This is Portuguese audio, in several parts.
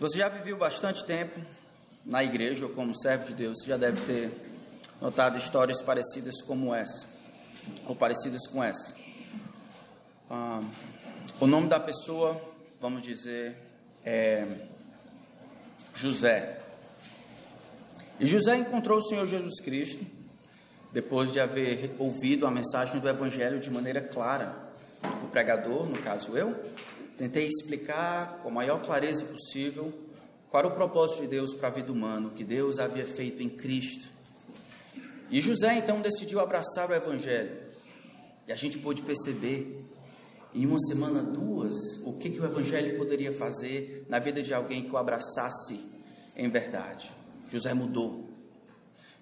Se você já viveu bastante tempo na igreja ou como servo de Deus, você já deve ter notado histórias parecidas como essa, ou parecidas com essa. Ah, o nome da pessoa, vamos dizer, é José. E José encontrou o Senhor Jesus Cristo depois de haver ouvido a mensagem do Evangelho de maneira clara. O pregador, no caso eu, tentei explicar com a maior clareza possível qual era o propósito de Deus para a vida humana, o que Deus havia feito em Cristo. E José então decidiu abraçar o Evangelho. E a gente pôde perceber em uma semana, duas, o que, que o Evangelho poderia fazer na vida de alguém que o abraçasse em verdade. José mudou.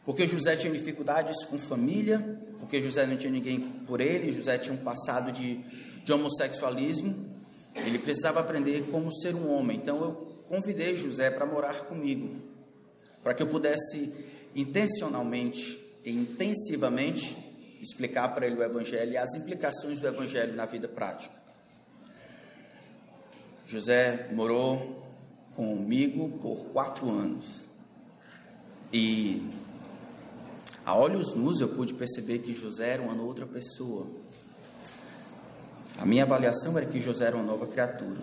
Porque José tinha dificuldades com família, porque José não tinha ninguém por ele, José tinha um passado de, de homossexualismo, ele precisava aprender como ser um homem. Então eu convidei José para morar comigo, para que eu pudesse intencionalmente e intensivamente explicar para ele o Evangelho e as implicações do Evangelho na vida prática. José morou comigo por quatro anos e a olhos nus eu pude perceber que José era uma outra pessoa. A minha avaliação era que José era uma nova criatura.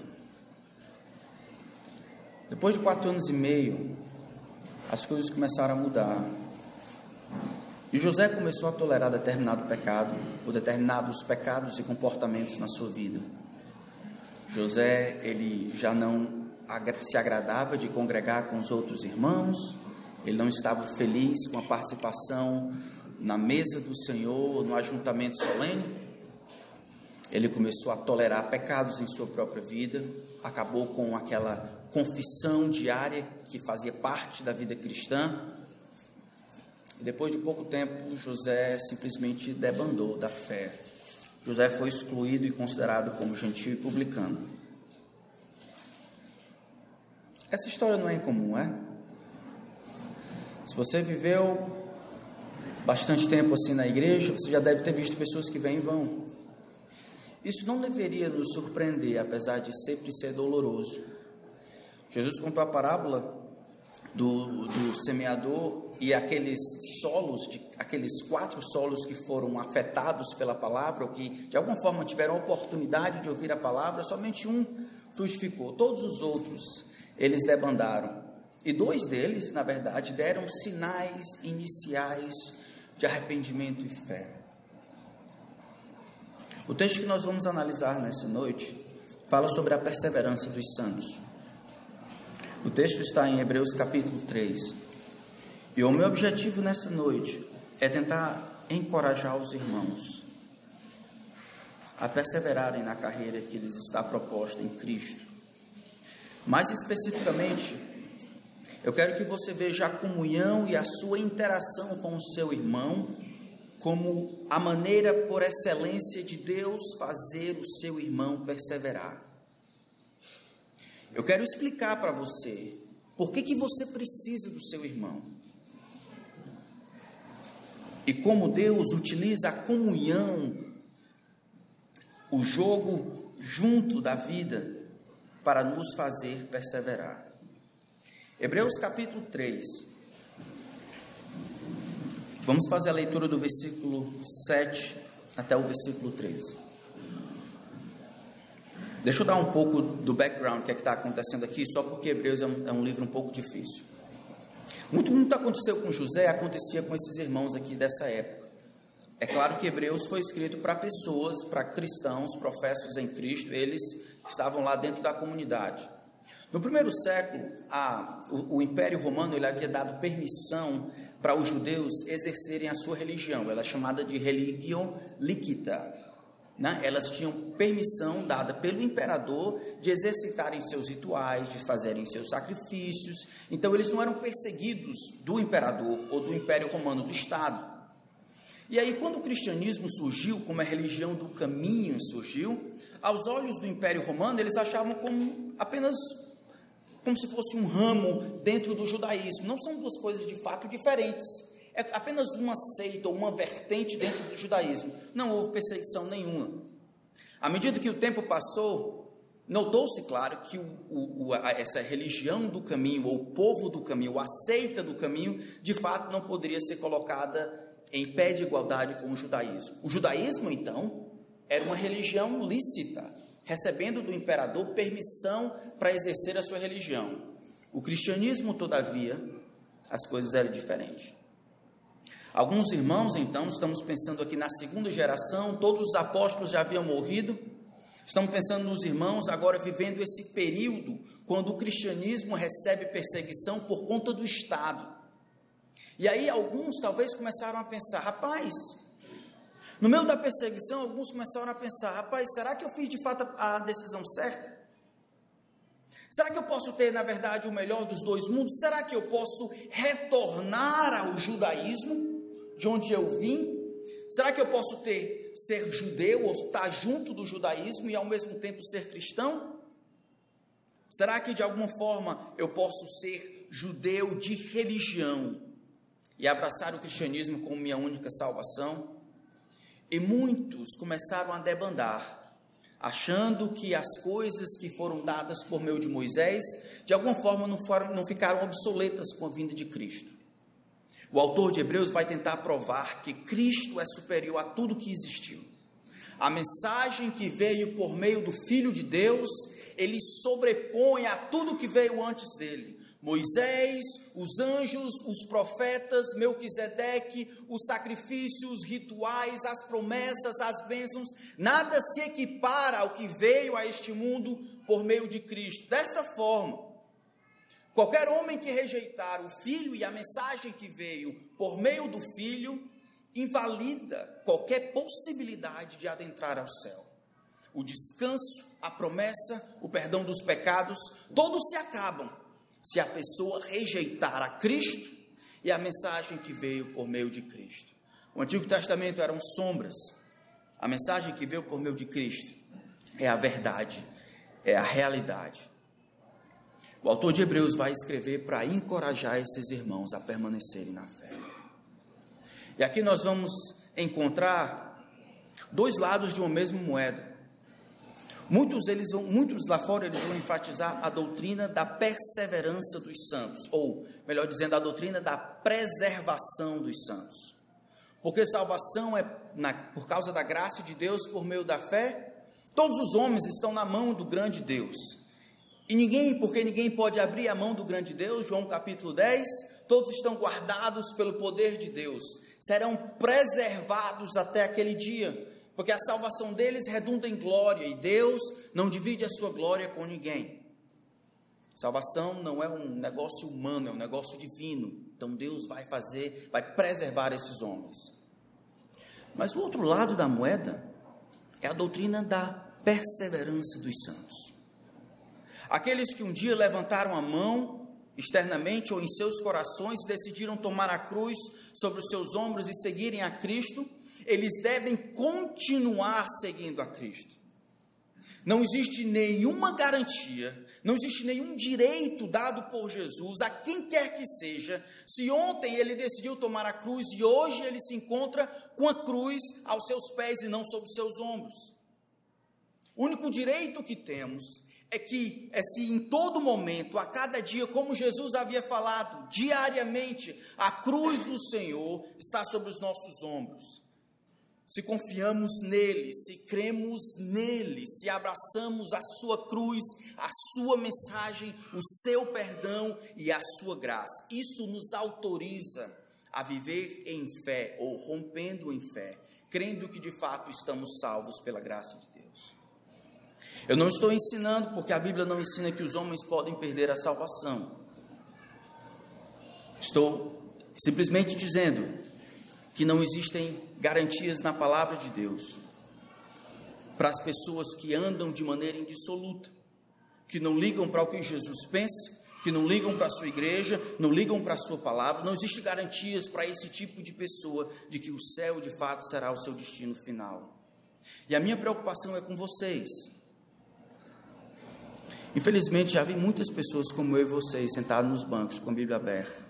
Depois de quatro anos e meio, as coisas começaram a mudar. E José começou a tolerar determinado pecado, ou determinados pecados e comportamentos na sua vida. José, ele já não se agradava de congregar com os outros irmãos, ele não estava feliz com a participação na mesa do Senhor, no ajuntamento solene. Ele começou a tolerar pecados em sua própria vida, acabou com aquela confissão diária que fazia parte da vida cristã. Depois de pouco tempo, José simplesmente debandou da fé. José foi excluído e considerado como gentil e publicano. Essa história não é incomum, é? Se você viveu bastante tempo assim na igreja, você já deve ter visto pessoas que vêm e vão. Isso não deveria nos surpreender, apesar de sempre ser doloroso. Jesus contou a parábola do, do semeador e aqueles solos, de, aqueles quatro solos que foram afetados pela palavra, ou que de alguma forma tiveram oportunidade de ouvir a palavra, somente um frutificou. Todos os outros, eles debandaram. E dois deles, na verdade, deram sinais iniciais de arrependimento e fé. O texto que nós vamos analisar nessa noite fala sobre a perseverança dos santos. O texto está em Hebreus capítulo 3. E o meu objetivo nessa noite é tentar encorajar os irmãos a perseverarem na carreira que lhes está proposta em Cristo. Mais especificamente, eu quero que você veja a comunhão e a sua interação com o seu irmão como a maneira por excelência de Deus fazer o seu irmão perseverar. Eu quero explicar para você por que, que você precisa do seu irmão. E como Deus utiliza a comunhão, o jogo junto da vida, para nos fazer perseverar. Hebreus capítulo 3. Vamos fazer a leitura do versículo 7 até o versículo 13. Deixa eu dar um pouco do background, que é que está acontecendo aqui, só porque Hebreus é um, é um, livro um pouco difícil. Muito, muito aconteceu com José, acontecia com esses irmãos aqui dessa época. É claro que Hebreus foi escrito para pessoas, para cristãos, professos em Cristo, eles estavam lá dentro da comunidade. No primeiro século, a, o, o Império Romano ele havia dado permissão para os judeus exercerem a sua religião. Ela é chamada de religio líquida. Né? Elas tinham permissão dada pelo imperador de exercitarem seus rituais, de fazerem seus sacrifícios. Então, eles não eram perseguidos do imperador ou do Império Romano, do Estado. E aí, quando o cristianismo surgiu, como a religião do caminho surgiu, aos olhos do Império Romano, eles achavam como apenas como se fosse um ramo dentro do judaísmo. Não são duas coisas de fato diferentes. É apenas uma seita ou uma vertente dentro do judaísmo. Não houve perseguição nenhuma. À medida que o tempo passou, Notou-se, claro, que o, o, a, essa religião do caminho, ou o povo do caminho, a seita do caminho, de fato não poderia ser colocada em pé de igualdade com o judaísmo. O judaísmo, então, era uma religião lícita, recebendo do imperador permissão para exercer a sua religião. O cristianismo, todavia, as coisas eram diferentes. Alguns irmãos, então, estamos pensando aqui na segunda geração, todos os apóstolos já haviam morrido. Estamos pensando nos irmãos agora vivendo esse período quando o cristianismo recebe perseguição por conta do Estado. E aí alguns talvez começaram a pensar: rapaz, no meio da perseguição, alguns começaram a pensar: rapaz, será que eu fiz de fato a decisão certa? Será que eu posso ter, na verdade, o melhor dos dois mundos? Será que eu posso retornar ao judaísmo, de onde eu vim? Será que eu posso ter ser judeu ou estar junto do judaísmo e ao mesmo tempo ser cristão? Será que de alguma forma eu posso ser judeu de religião e abraçar o cristianismo como minha única salvação. E muitos começaram a debandar, achando que as coisas que foram dadas por meio de Moisés, de alguma forma não, foram, não ficaram obsoletas com a vinda de Cristo. O autor de Hebreus vai tentar provar que Cristo é superior a tudo que existiu. A mensagem que veio por meio do Filho de Deus, ele sobrepõe a tudo que veio antes dele. Moisés, os anjos, os profetas, Melquisedeque, os sacrifícios, os rituais, as promessas, as bênçãos, nada se equipara ao que veio a este mundo por meio de Cristo. Desta forma, qualquer homem que rejeitar o Filho e a mensagem que veio por meio do Filho, invalida qualquer possibilidade de adentrar ao céu. O descanso, a promessa, o perdão dos pecados, todos se acabam se a pessoa rejeitar a Cristo e a mensagem que veio por meio de Cristo. O Antigo Testamento eram sombras, a mensagem que veio por meio de Cristo é a verdade, é a realidade. O autor de Hebreus vai escrever para encorajar esses irmãos a permanecerem na fé. E aqui nós vamos encontrar dois lados de uma mesma moeda. Muitos, eles vão, muitos lá fora eles vão enfatizar a doutrina da perseverança dos santos, ou, melhor dizendo, a doutrina da preservação dos santos. Porque salvação é na, por causa da graça de Deus por meio da fé. Todos os homens estão na mão do grande Deus. E ninguém, porque ninguém pode abrir a mão do grande Deus, João capítulo 10, todos estão guardados pelo poder de Deus, serão preservados até aquele dia porque a salvação deles redunda em glória e Deus não divide a sua glória com ninguém. Salvação não é um negócio humano, é um negócio divino. Então Deus vai fazer, vai preservar esses homens. Mas o outro lado da moeda é a doutrina da perseverança dos santos. Aqueles que um dia levantaram a mão externamente ou em seus corações decidiram tomar a cruz sobre os seus ombros e seguirem a Cristo, eles devem continuar seguindo a Cristo. Não existe nenhuma garantia, não existe nenhum direito dado por Jesus a quem quer que seja, se ontem ele decidiu tomar a cruz e hoje ele se encontra com a cruz aos seus pés e não sobre seus ombros. O único direito que temos é que, é se em todo momento, a cada dia, como Jesus havia falado, diariamente, a cruz do Senhor está sobre os nossos ombros se confiamos nele, se cremos nele, se abraçamos a sua cruz, a sua mensagem, o seu perdão e a sua graça. Isso nos autoriza a viver em fé ou rompendo em fé, crendo que de fato estamos salvos pela graça de Deus. Eu não estou ensinando porque a Bíblia não ensina que os homens podem perder a salvação. Estou simplesmente dizendo que não existem garantias na palavra de Deus para as pessoas que andam de maneira indissoluta, que não ligam para o que Jesus pensa, que não ligam para a sua igreja, não ligam para a sua palavra, não existe garantias para esse tipo de pessoa de que o céu de fato será o seu destino final. E a minha preocupação é com vocês. Infelizmente já vi muitas pessoas como eu e vocês sentados nos bancos com a Bíblia aberta.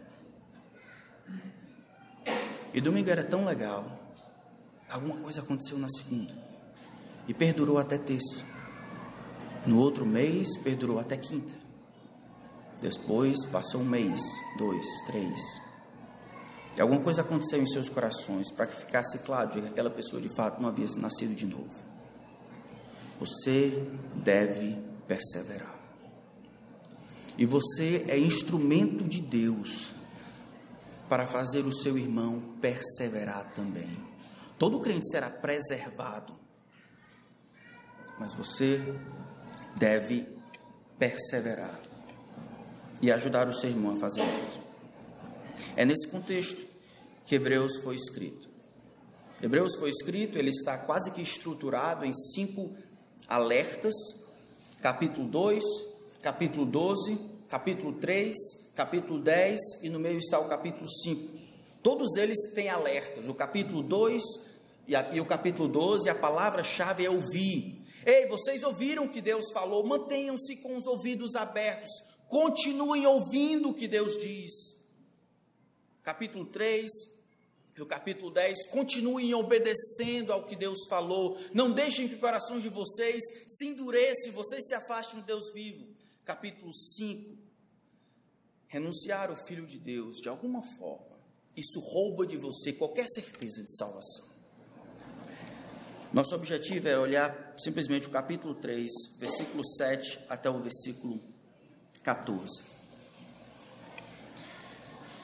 E domingo era tão legal. Alguma coisa aconteceu na segunda. E perdurou até terça. No outro mês, perdurou até quinta. Depois, passou um mês, dois, três. E alguma coisa aconteceu em seus corações para que ficasse claro de que aquela pessoa de fato não havia nascido de novo. Você deve perseverar. E você é instrumento de Deus para fazer o seu irmão perseverar também. Todo crente será preservado, mas você deve perseverar e ajudar o seu irmão a fazer o mesmo. É nesse contexto que Hebreus foi escrito. Hebreus foi escrito, ele está quase que estruturado em cinco alertas: capítulo 2, capítulo 12, capítulo 3, capítulo 10 e no meio está o capítulo 5. Todos eles têm alertas. O capítulo 2 e, a, e o capítulo 12, a palavra-chave é ouvir. Ei, vocês ouviram o que Deus falou? Mantenham-se com os ouvidos abertos. Continuem ouvindo o que Deus diz. Capítulo 3, e o capítulo 10, continuem obedecendo ao que Deus falou, não deixem que o coração de vocês se endureça e vocês se afastem do Deus vivo. Capítulo 5, renunciar ao Filho de Deus de alguma forma, isso rouba de você qualquer certeza de salvação. Nosso objetivo é olhar simplesmente o capítulo 3, versículo 7 até o versículo 14.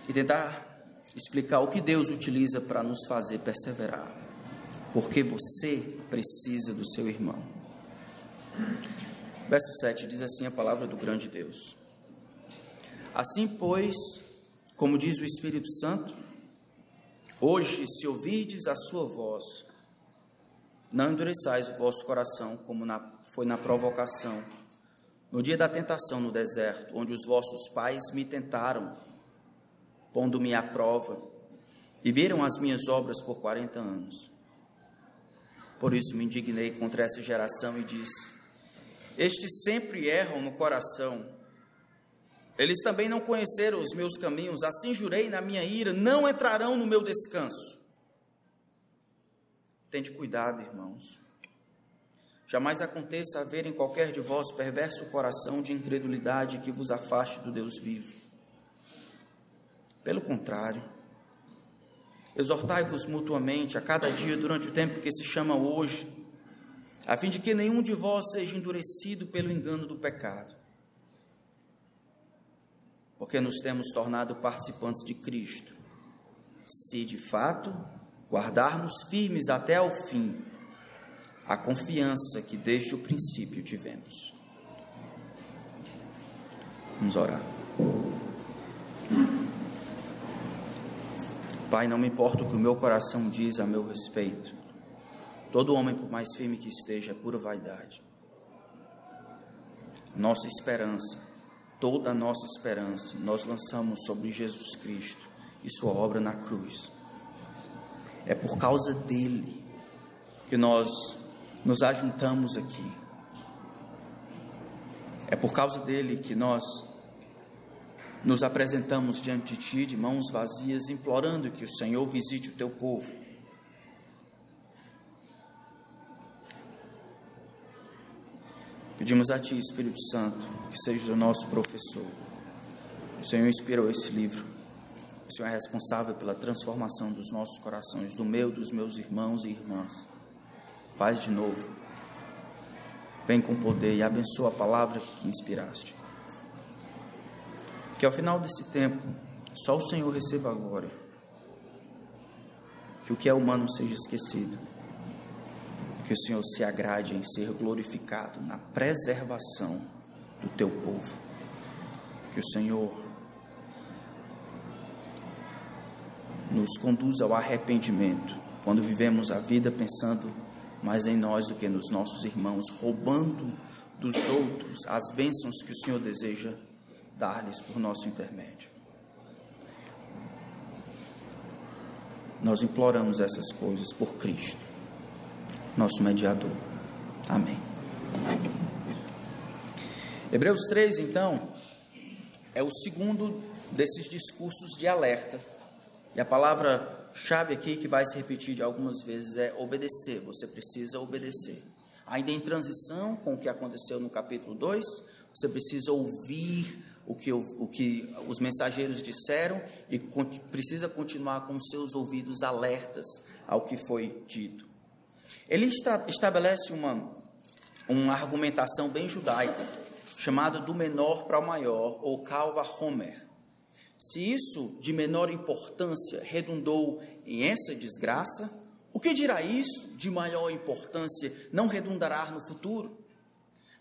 E tentar explicar o que Deus utiliza para nos fazer perseverar. Porque você precisa do seu irmão. Verso 7 diz assim a palavra do grande Deus. Assim, pois, como diz o Espírito Santo, hoje, se ouvirdes a sua voz, não endureçais o vosso coração, como na, foi na provocação, no dia da tentação no deserto, onde os vossos pais me tentaram pondo-me à prova, e viram as minhas obras por quarenta anos. Por isso me indignei contra essa geração e disse: Estes sempre erram no coração. Eles também não conheceram os meus caminhos, assim jurei na minha ira: não entrarão no meu descanso. Tende cuidado, irmãos. Jamais aconteça haver em qualquer de vós perverso coração de incredulidade que vos afaste do Deus vivo. Pelo contrário, exortai-vos mutuamente a cada dia durante o tempo que se chama hoje, a fim de que nenhum de vós seja endurecido pelo engano do pecado. Porque nos temos tornado participantes de Cristo, se de fato guardarmos firmes até ao fim a confiança que desde o princípio tivemos. Vamos orar. Pai, não me importa o que o meu coração diz a meu respeito. Todo homem, por mais firme que esteja, é pura vaidade. Nossa esperança, toda a nossa esperança, nós lançamos sobre Jesus Cristo e Sua obra na cruz. É por causa dele que nós nos ajuntamos aqui. É por causa dele que nós nos apresentamos diante de Ti de mãos vazias, implorando que o Senhor visite o Teu povo. Pedimos a Ti, Espírito Santo, que seja o nosso professor. O Senhor inspirou esse livro. O Senhor é responsável pela transformação dos nossos corações, do meu, dos meus irmãos e irmãs. Faz de novo. Vem com poder e abençoa a palavra que inspiraste. Que ao final desse tempo, só o Senhor receba a glória. Que o que é humano seja esquecido. Que o Senhor se agrade em ser glorificado na preservação do teu povo. Que o Senhor nos conduza ao arrependimento quando vivemos a vida pensando mais em nós do que nos nossos irmãos, roubando dos outros as bênçãos que o Senhor deseja dar-lhes por nosso intermédio. Nós imploramos essas coisas por Cristo, nosso mediador. Amém. Hebreus 3, então, é o segundo desses discursos de alerta. E a palavra chave aqui que vai se repetir algumas vezes é obedecer. Você precisa obedecer. ainda em transição com o que aconteceu no capítulo 2, você precisa ouvir o que, o que os mensageiros disseram e precisa continuar com seus ouvidos alertas ao que foi dito. Ele estabelece uma, uma argumentação bem judaica, chamada do menor para o maior, ou Calva Homer. Se isso de menor importância redundou em essa desgraça, o que dirá isso de maior importância não redundará no futuro?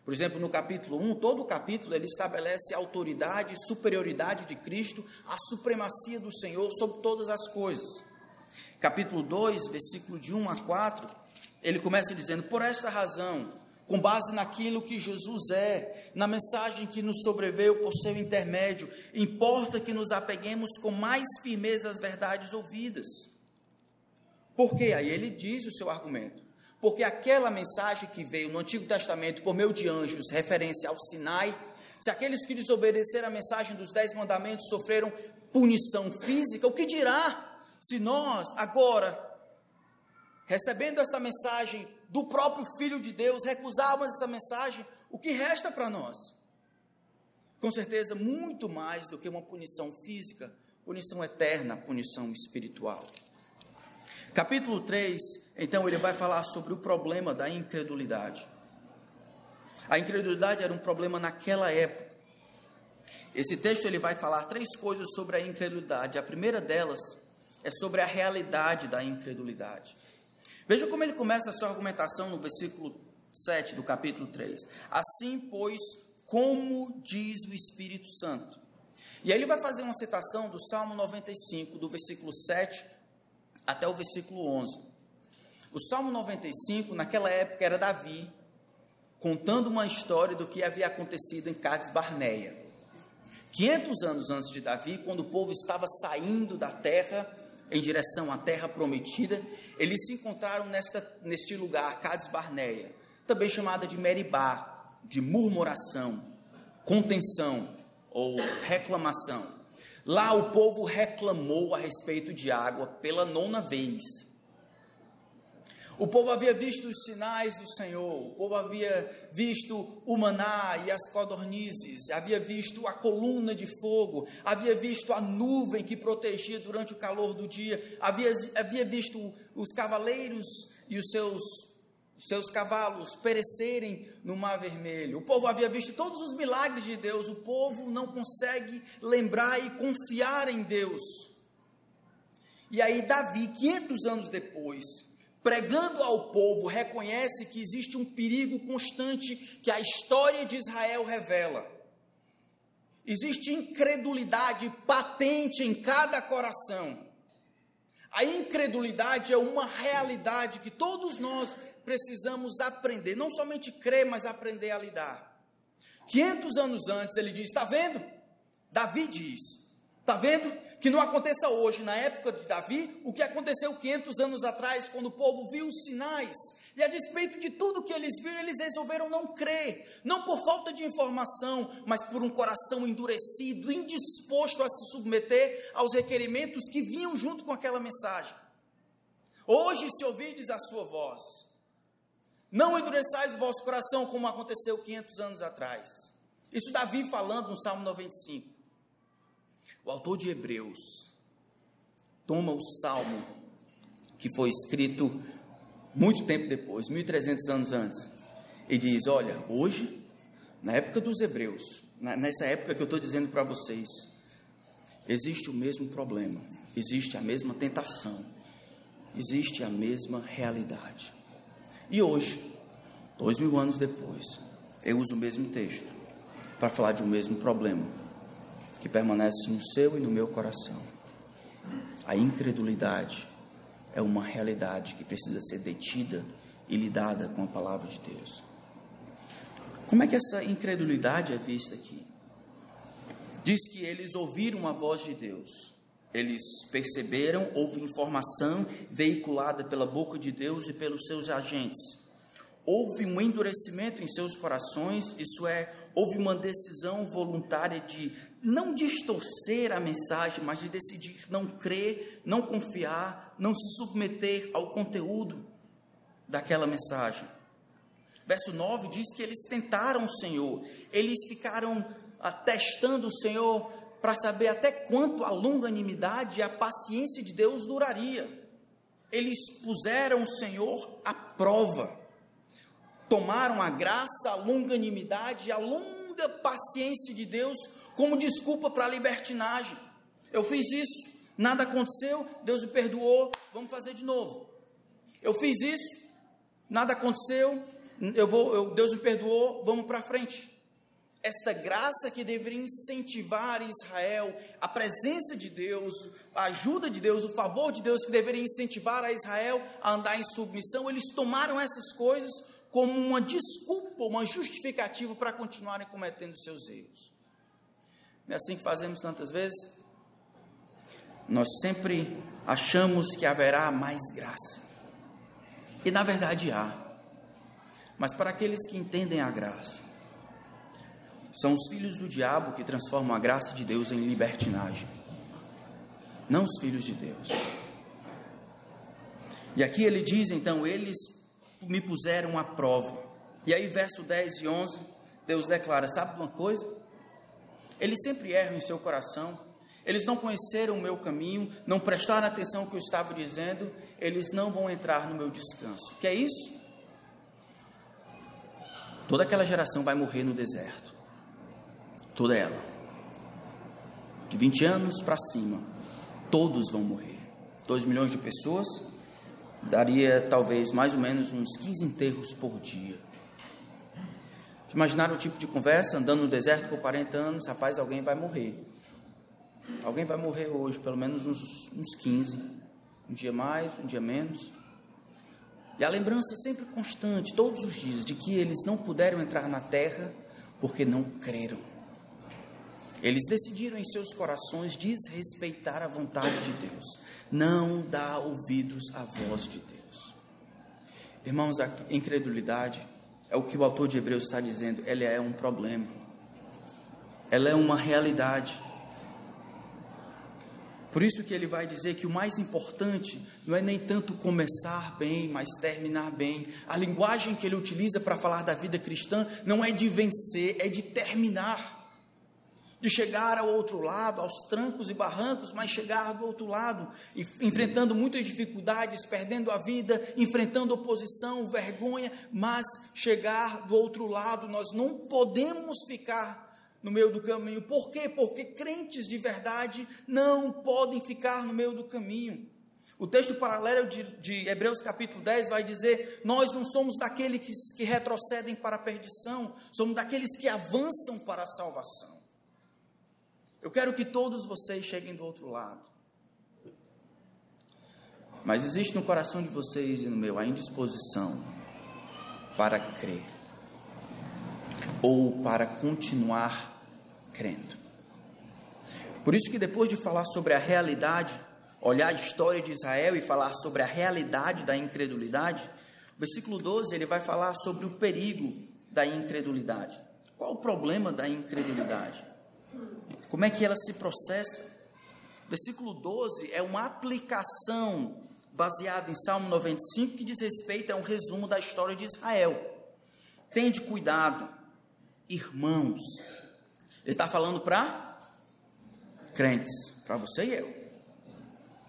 Por exemplo, no capítulo 1, todo o capítulo ele estabelece a autoridade e superioridade de Cristo, a supremacia do Senhor sobre todas as coisas. Capítulo 2, versículo de 1 a 4, ele começa dizendo: Por esta razão, com base naquilo que Jesus é, na mensagem que nos sobreveio por seu intermédio, importa que nos apeguemos com mais firmeza às verdades ouvidas. Por quê? Aí ele diz o seu argumento. Porque aquela mensagem que veio no Antigo Testamento por meio de anjos, referência ao Sinai, se aqueles que desobedeceram a mensagem dos Dez Mandamentos sofreram punição física, o que dirá se nós, agora, recebendo esta mensagem do próprio Filho de Deus, recusarmos essa mensagem, o que resta para nós? Com certeza, muito mais do que uma punição física, punição eterna, punição espiritual. Capítulo 3, então, ele vai falar sobre o problema da incredulidade. A incredulidade era um problema naquela época. Esse texto ele vai falar três coisas sobre a incredulidade. A primeira delas é sobre a realidade da incredulidade. Veja como ele começa a sua argumentação no versículo 7 do capítulo 3. Assim, pois, como diz o Espírito Santo. E aí ele vai fazer uma citação do Salmo 95, do versículo 7 até o versículo 11. O Salmo 95, naquela época, era Davi contando uma história do que havia acontecido em Cades Barneia. 500 anos antes de Davi, quando o povo estava saindo da terra em direção à terra prometida, eles se encontraram nesta, neste lugar, Cades Barneia, também chamada de Meribá, de murmuração, contenção ou reclamação. Lá o povo reclamou a respeito de água pela nona vez. O povo havia visto os sinais do Senhor, o povo havia visto o maná e as codornizes, havia visto a coluna de fogo, havia visto a nuvem que protegia durante o calor do dia, havia, havia visto os cavaleiros e os seus seus cavalos perecerem no Mar Vermelho. O povo havia visto todos os milagres de Deus, o povo não consegue lembrar e confiar em Deus. E aí, Davi, 500 anos depois, pregando ao povo, reconhece que existe um perigo constante que a história de Israel revela. Existe incredulidade patente em cada coração. A incredulidade é uma realidade que todos nós precisamos aprender, não somente crer, mas aprender a lidar. 500 anos antes ele diz: Está vendo? Davi diz: Está vendo? Que não aconteça hoje, na época de Davi, o que aconteceu 500 anos atrás, quando o povo viu os sinais. E a despeito de tudo que eles viram, eles resolveram não crer, não por falta de informação, mas por um coração endurecido, indisposto a se submeter aos requerimentos que vinham junto com aquela mensagem. Hoje, se ouvides a sua voz, não endureçais o vosso coração como aconteceu 500 anos atrás. Isso Davi falando no Salmo 95. O autor de Hebreus toma o salmo que foi escrito muito tempo depois, 1300 anos antes, e diz: Olha, hoje, na época dos Hebreus, nessa época que eu estou dizendo para vocês, existe o mesmo problema, existe a mesma tentação, existe a mesma realidade. E hoje, dois mil anos depois, eu uso o mesmo texto para falar de um mesmo problema que permanece no seu e no meu coração. A incredulidade é uma realidade que precisa ser detida e lidada com a palavra de Deus. Como é que essa incredulidade é vista aqui? Diz que eles ouviram a voz de Deus, eles perceberam, houve informação veiculada pela boca de Deus e pelos seus agentes. Houve um endurecimento em seus corações, isso é, houve uma decisão voluntária de não distorcer a mensagem, mas de decidir não crer, não confiar, não se submeter ao conteúdo daquela mensagem. Verso 9 diz que eles tentaram o Senhor, eles ficaram testando o Senhor para saber até quanto a longanimidade e a paciência de Deus duraria. Eles puseram o Senhor à prova, tomaram a graça, a longanimidade e a longa paciência de Deus como desculpa para a libertinagem. Eu fiz isso, nada aconteceu, Deus me perdoou, vamos fazer de novo. Eu fiz isso, nada aconteceu, eu vou, eu, Deus me perdoou, vamos para frente. Esta graça que deveria incentivar Israel, a presença de Deus, a ajuda de Deus, o favor de Deus que deveria incentivar a Israel a andar em submissão, eles tomaram essas coisas como uma desculpa, uma justificativa para continuarem cometendo seus erros. Não é assim que fazemos tantas vezes? Nós sempre achamos que haverá mais graça. E na verdade há. Mas para aqueles que entendem a graça, são os filhos do diabo que transformam a graça de Deus em libertinagem, não os filhos de Deus. E aqui ele diz então: eles me puseram à prova. E aí, verso 10 e 11, Deus declara: sabe uma coisa? Eles sempre erram em seu coração, eles não conheceram o meu caminho, não prestaram atenção ao que eu estava dizendo, eles não vão entrar no meu descanso. Que é isso? Toda aquela geração vai morrer no deserto. Toda ela. De 20 anos para cima, todos vão morrer. 2 milhões de pessoas, daria talvez mais ou menos uns 15 enterros por dia. Imaginaram o tipo de conversa, andando no deserto por 40 anos, rapaz, alguém vai morrer. Alguém vai morrer hoje, pelo menos uns, uns 15. Um dia mais, um dia menos. E a lembrança sempre constante, todos os dias, de que eles não puderam entrar na terra porque não creram. Eles decidiram em seus corações desrespeitar a vontade de Deus, não dar ouvidos à voz de Deus. Irmãos, a incredulidade é o que o autor de Hebreus está dizendo, ela é um problema, ela é uma realidade. Por isso que ele vai dizer que o mais importante não é nem tanto começar bem, mas terminar bem. A linguagem que ele utiliza para falar da vida cristã não é de vencer, é de terminar. De chegar ao outro lado, aos trancos e barrancos, mas chegar do outro lado, enfrentando muitas dificuldades, perdendo a vida, enfrentando oposição, vergonha, mas chegar do outro lado. Nós não podemos ficar no meio do caminho. Por quê? Porque crentes de verdade não podem ficar no meio do caminho. O texto paralelo de, de Hebreus capítulo 10 vai dizer: Nós não somos daqueles que, que retrocedem para a perdição, somos daqueles que avançam para a salvação. Eu quero que todos vocês cheguem do outro lado. Mas existe no coração de vocês e no meu a indisposição para crer ou para continuar crendo. Por isso que depois de falar sobre a realidade, olhar a história de Israel e falar sobre a realidade da incredulidade, o versículo 12 ele vai falar sobre o perigo da incredulidade. Qual o problema da incredulidade? Como é que ela se processa? Versículo 12 é uma aplicação baseada em Salmo 95 que diz respeito a um resumo da história de Israel. Tende cuidado, irmãos. Ele está falando para crentes, para você e eu.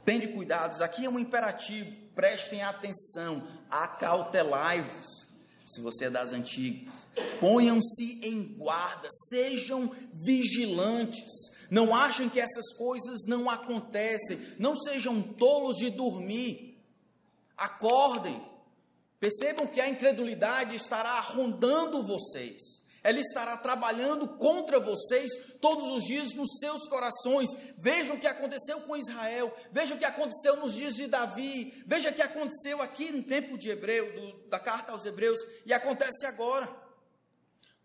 Tende cuidados, aqui é um imperativo, prestem atenção, acautelai-vos, se você é das antigas. Ponham-se em guarda, sejam vigilantes. Não achem que essas coisas não acontecem. Não sejam tolos de dormir. Acordem. Percebam que a incredulidade estará rondando vocês. Ela estará trabalhando contra vocês todos os dias nos seus corações. Vejam o que aconteceu com Israel, vejam o que aconteceu nos dias de Davi, veja o que aconteceu aqui no tempo de Hebreu, do, da carta aos Hebreus, e acontece agora.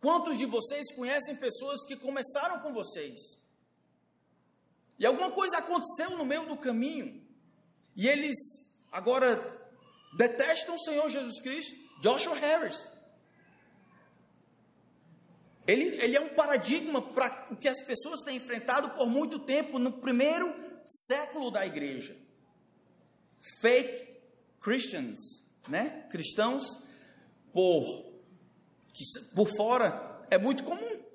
Quantos de vocês conhecem pessoas que começaram com vocês? E alguma coisa aconteceu no meio do caminho, e eles agora detestam o Senhor Jesus Cristo, Joshua Harris. Ele, ele é um paradigma para o que as pessoas têm enfrentado por muito tempo no primeiro século da igreja. Fake Christians, né? Cristãos por por fora é muito comum.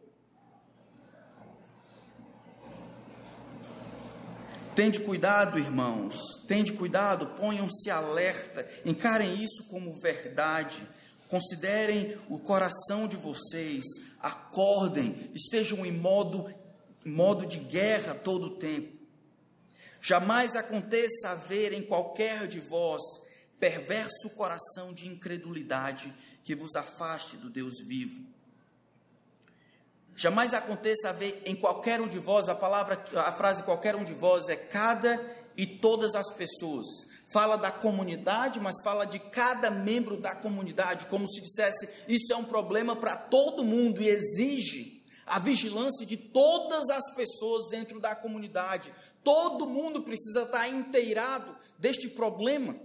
Tende cuidado, irmãos, tende cuidado, ponham-se alerta, encarem isso como verdade, considerem o coração de vocês, acordem, estejam em modo, modo de guerra todo o tempo. Jamais aconteça haver em qualquer de vós perverso coração de incredulidade que vos afaste do Deus vivo. Jamais aconteça haver em qualquer um de vós, a palavra, a frase qualquer um de vós é cada e todas as pessoas. Fala da comunidade, mas fala de cada membro da comunidade, como se dissesse, isso é um problema para todo mundo e exige a vigilância de todas as pessoas dentro da comunidade. Todo mundo precisa estar inteirado deste problema.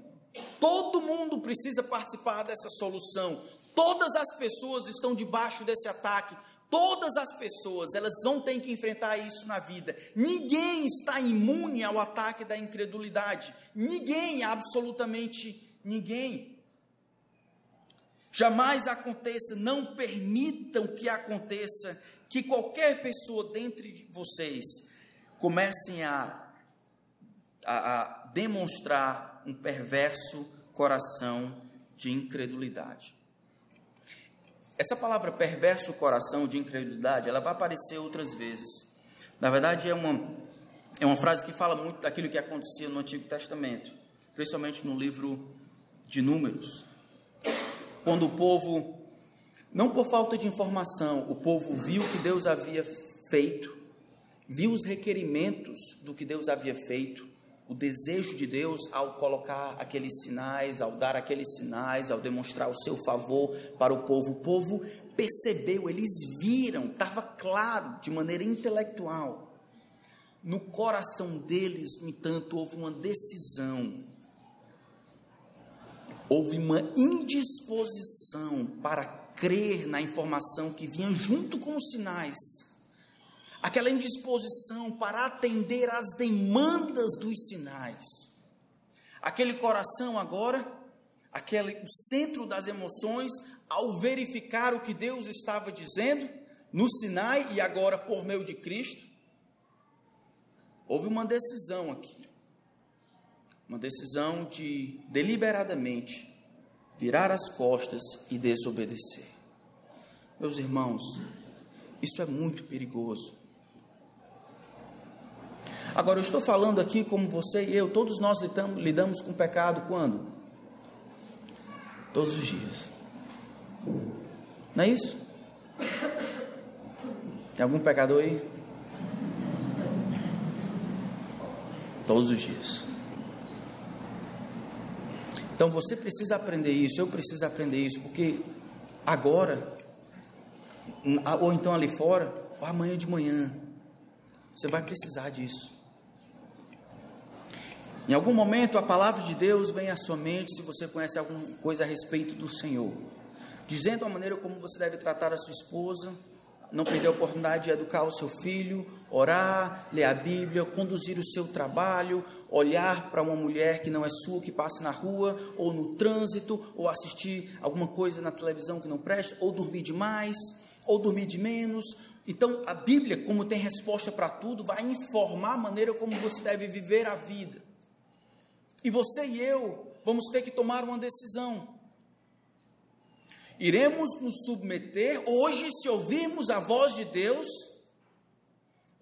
Todo mundo precisa participar dessa solução. Todas as pessoas estão debaixo desse ataque. Todas as pessoas, elas vão ter que enfrentar isso na vida. Ninguém está imune ao ataque da incredulidade. Ninguém, absolutamente ninguém. Jamais aconteça, não permitam que aconteça que qualquer pessoa dentre vocês comecem a, a, a demonstrar um perverso coração de incredulidade. Essa palavra perverso coração de incredulidade, ela vai aparecer outras vezes. Na verdade, é uma, é uma frase que fala muito daquilo que acontecia no Antigo Testamento, principalmente no livro de Números. Quando o povo, não por falta de informação, o povo viu o que Deus havia feito, viu os requerimentos do que Deus havia feito, o desejo de Deus ao colocar aqueles sinais, ao dar aqueles sinais, ao demonstrar o seu favor para o povo. O povo percebeu, eles viram, estava claro, de maneira intelectual. No coração deles, no entanto, houve uma decisão, houve uma indisposição para crer na informação que vinha junto com os sinais aquela indisposição para atender às demandas dos sinais. Aquele coração agora, aquele o centro das emoções, ao verificar o que Deus estava dizendo no Sinai e agora por meio de Cristo, houve uma decisão aqui. Uma decisão de deliberadamente virar as costas e desobedecer. Meus irmãos, isso é muito perigoso. Agora, eu estou falando aqui como você e eu, todos nós lidamos, lidamos com pecado quando? Todos os dias. Não é isso? Tem algum pecador aí? Todos os dias. Então você precisa aprender isso, eu preciso aprender isso, porque agora, ou então ali fora, ou amanhã de manhã, você vai precisar disso. Em algum momento a palavra de Deus vem à sua mente se você conhece alguma coisa a respeito do Senhor, dizendo a maneira como você deve tratar a sua esposa, não perder a oportunidade de educar o seu filho, orar, ler a Bíblia, conduzir o seu trabalho, olhar para uma mulher que não é sua, que passa na rua, ou no trânsito, ou assistir alguma coisa na televisão que não presta, ou dormir demais, ou dormir de menos. Então, a Bíblia, como tem resposta para tudo, vai informar a maneira como você deve viver a vida. E você e eu vamos ter que tomar uma decisão. Iremos nos submeter hoje, se ouvirmos a voz de Deus.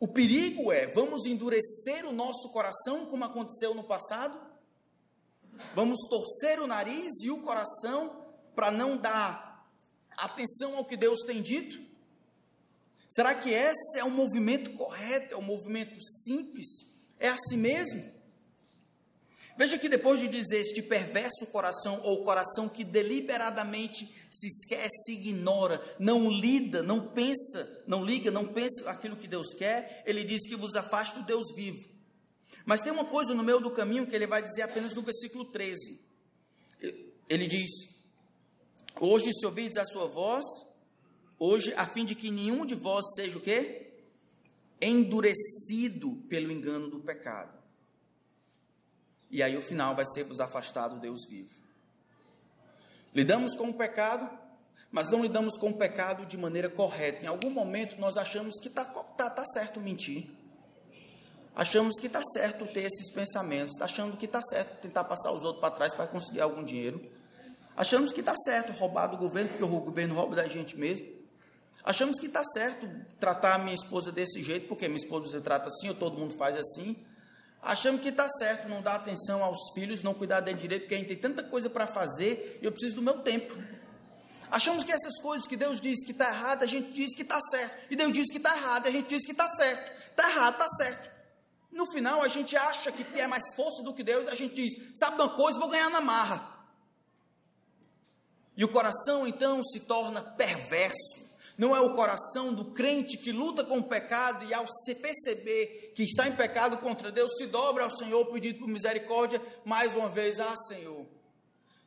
O perigo é, vamos endurecer o nosso coração, como aconteceu no passado? Vamos torcer o nariz e o coração para não dar atenção ao que Deus tem dito? Será que esse é o movimento correto, é o movimento simples? É assim mesmo? Veja que depois de dizer este perverso coração, ou coração que deliberadamente se esquece, ignora, não lida, não pensa, não liga, não pensa aquilo que Deus quer, ele diz que vos afasta do Deus vivo. Mas tem uma coisa no meio do caminho que ele vai dizer apenas no versículo 13. Ele diz: Hoje se ouvides a sua voz, hoje, a fim de que nenhum de vós seja o quê? Endurecido pelo engano do pecado. E aí o final vai ser vos afastar do Deus vivo. Lidamos com o pecado, mas não lidamos com o pecado de maneira correta. Em algum momento nós achamos que está tá, tá certo mentir. Achamos que está certo ter esses pensamentos, está achando que está certo tentar passar os outros para trás para conseguir algum dinheiro. Achamos que está certo roubar do governo, porque o governo rouba da gente mesmo. Achamos que está certo tratar a minha esposa desse jeito, porque minha esposa se trata assim, ou todo mundo faz assim. Achamos que está certo não dar atenção aos filhos, não cuidar dele direito, porque a gente tem tanta coisa para fazer e eu preciso do meu tempo. Achamos que essas coisas que Deus diz que está errado, a gente diz que está certo. E Deus diz que está errado, a gente diz que está certo. Está errado, está certo. No final, a gente acha que é mais força do que Deus, a gente diz: sabe uma coisa, vou ganhar na marra. E o coração então se torna perverso. Não é o coração do crente que luta com o pecado e, ao se perceber que está em pecado contra Deus, se dobra ao Senhor pedindo por misericórdia, mais uma vez: Ah, Senhor,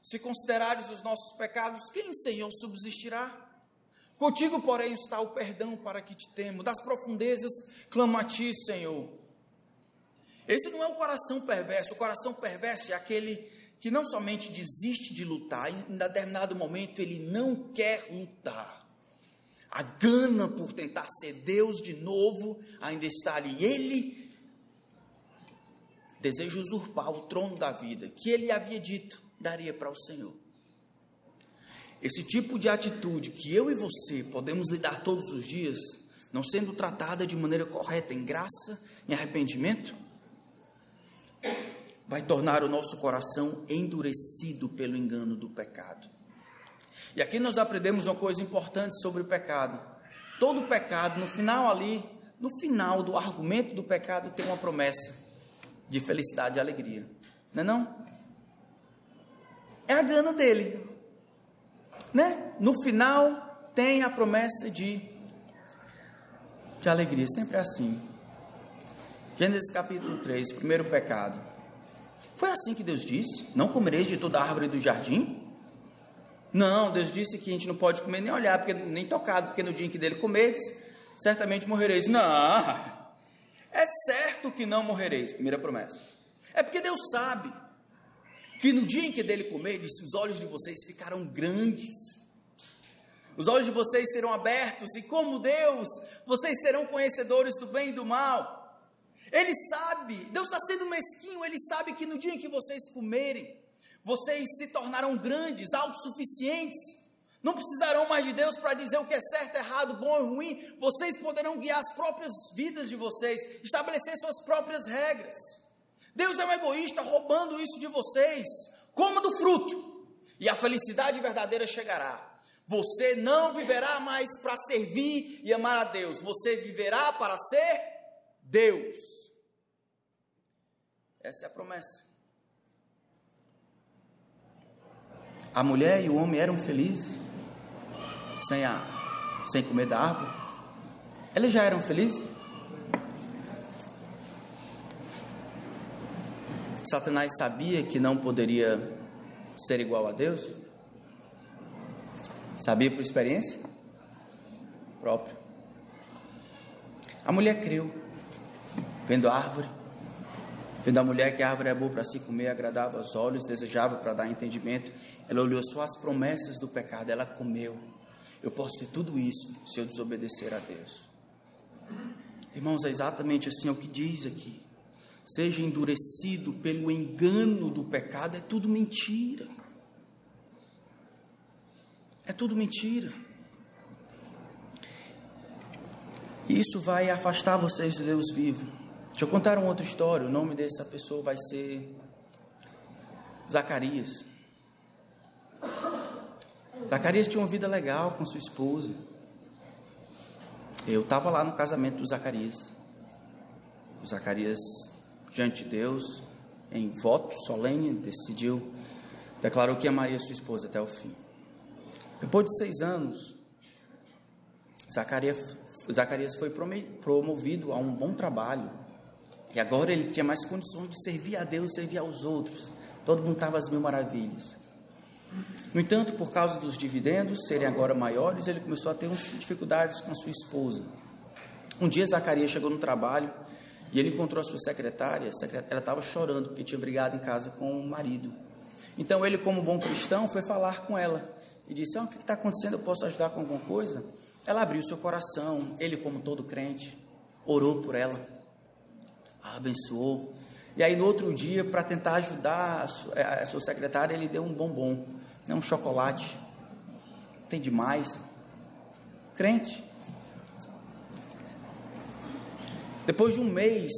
se considerares os nossos pecados, quem, Senhor, subsistirá? Contigo, porém, está o perdão para que te temo. Das profundezas clamo a ti, Senhor. Esse não é o coração perverso. O coração perverso é aquele que não somente desiste de lutar, em determinado momento ele não quer lutar. A gana por tentar ser Deus de novo ainda está ali. Ele deseja usurpar o trono da vida que ele havia dito daria para o Senhor. Esse tipo de atitude que eu e você podemos lidar todos os dias, não sendo tratada de maneira correta, em graça, em arrependimento, vai tornar o nosso coração endurecido pelo engano do pecado. E aqui nós aprendemos uma coisa importante sobre o pecado. Todo pecado, no final ali, no final do argumento do pecado, tem uma promessa de felicidade e alegria. Não é não? É a gana dele. Né? No final tem a promessa de, de alegria. Sempre é assim. Gênesis capítulo 3, primeiro pecado. Foi assim que Deus disse: Não comereis de toda árvore do jardim? Não, Deus disse que a gente não pode comer nem olhar, porque, nem tocado, porque no dia em que dele comeres, certamente morrereis. Não, é certo que não morrereis, primeira promessa. É porque Deus sabe que no dia em que dele comer, disse: os olhos de vocês ficarão grandes, os olhos de vocês serão abertos, e como Deus, vocês serão conhecedores do bem e do mal. Ele sabe, Deus está sendo mesquinho, ele sabe que no dia em que vocês comerem, vocês se tornarão grandes, autossuficientes. Não precisarão mais de Deus para dizer o que é certo, errado, bom e ruim. Vocês poderão guiar as próprias vidas de vocês, estabelecer suas próprias regras. Deus é um egoísta roubando isso de vocês. Coma do fruto, e a felicidade verdadeira chegará. Você não viverá mais para servir e amar a Deus, você viverá para ser Deus. Essa é a promessa. A mulher e o homem eram felizes sem, a, sem comer da árvore. Eles já eram felizes? Satanás sabia que não poderia ser igual a Deus? Sabia por experiência própria. A mulher creu, vendo a árvore, vendo a mulher que a árvore é boa para se comer, agradava aos olhos, desejava para dar entendimento. Ela olhou só as promessas do pecado, ela comeu. Eu posso ter tudo isso se eu desobedecer a Deus. Irmãos, é exatamente assim é o que diz aqui seja endurecido pelo engano do pecado, é tudo mentira. É tudo mentira. Isso vai afastar vocês do Deus vivo. Deixa eu contar uma outra história. O nome dessa pessoa vai ser Zacarias. Zacarias tinha uma vida legal com sua esposa. Eu estava lá no casamento do Zacarias. O Zacarias diante de Deus, em voto solene, decidiu, declarou que amaria sua esposa até o fim. Depois de seis anos, Zacarias, Zacarias foi promovido a um bom trabalho. E agora ele tinha mais condições de servir a Deus, servir aos outros. Todo mundo estava às mil maravilhas. No entanto, por causa dos dividendos serem agora maiores, ele começou a ter umas dificuldades com a sua esposa. Um dia Zacarias chegou no trabalho e ele encontrou a sua secretária, a secretária estava chorando porque tinha brigado em casa com o marido. Então ele, como bom cristão, foi falar com ela. e disse: ah, O que está acontecendo? Eu posso ajudar com alguma coisa? Ela abriu seu coração, ele, como todo crente, orou por ela, abençoou. E aí, no outro dia, para tentar ajudar a sua secretária, ele deu um bombom, né, um chocolate. Tem demais. Crente. Depois de um mês,